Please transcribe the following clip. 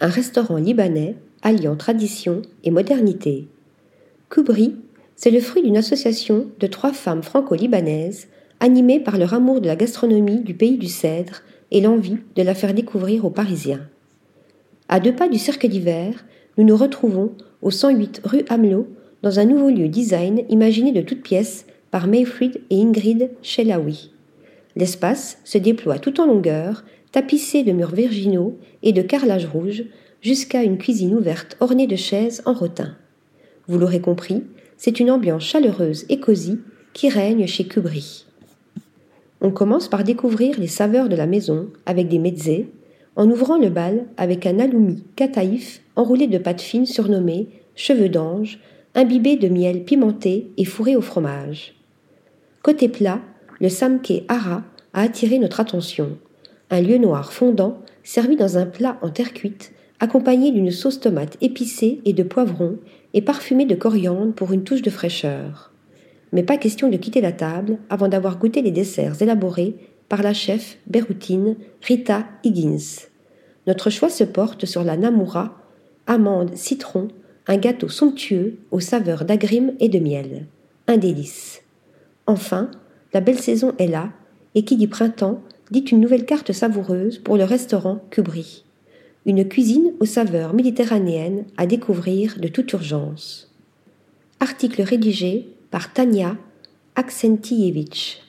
un restaurant libanais alliant tradition et modernité. Kubri, c'est le fruit d'une association de trois femmes franco-libanaises animées par leur amour de la gastronomie du pays du cèdre et l'envie de la faire découvrir aux Parisiens. À deux pas du cercle d'hiver, nous nous retrouvons au 108 rue Hamelot dans un nouveau lieu design imaginé de toutes pièces par Mayfried et Ingrid Shelawi. L'espace se déploie tout en longueur, tapissé de murs virginaux et de carrelage rouge, jusqu'à une cuisine ouverte ornée de chaises en rotin. Vous l'aurez compris, c'est une ambiance chaleureuse et cosy qui règne chez Kubri. On commence par découvrir les saveurs de la maison avec des mezzés, en ouvrant le bal avec un aloumi kataïf enroulé de pâte fine surnommée cheveux d'ange, imbibé de miel pimenté et fourré au fromage. Côté plat, le samke hara a attiré notre attention. Un lieu noir fondant, servi dans un plat en terre cuite, accompagné d'une sauce tomate épicée et de poivron et parfumé de coriandre pour une touche de fraîcheur. Mais pas question de quitter la table avant d'avoir goûté les desserts élaborés par la chef béroutine Rita Higgins. Notre choix se porte sur la namura, amande, citron, un gâteau somptueux aux saveurs d'agrumes et de miel. Un délice. Enfin, la belle saison est là, et qui dit printemps dit une nouvelle carte savoureuse pour le restaurant Kubri. Une cuisine aux saveurs méditerranéennes à découvrir de toute urgence. Article rédigé par Tania Aksentievich.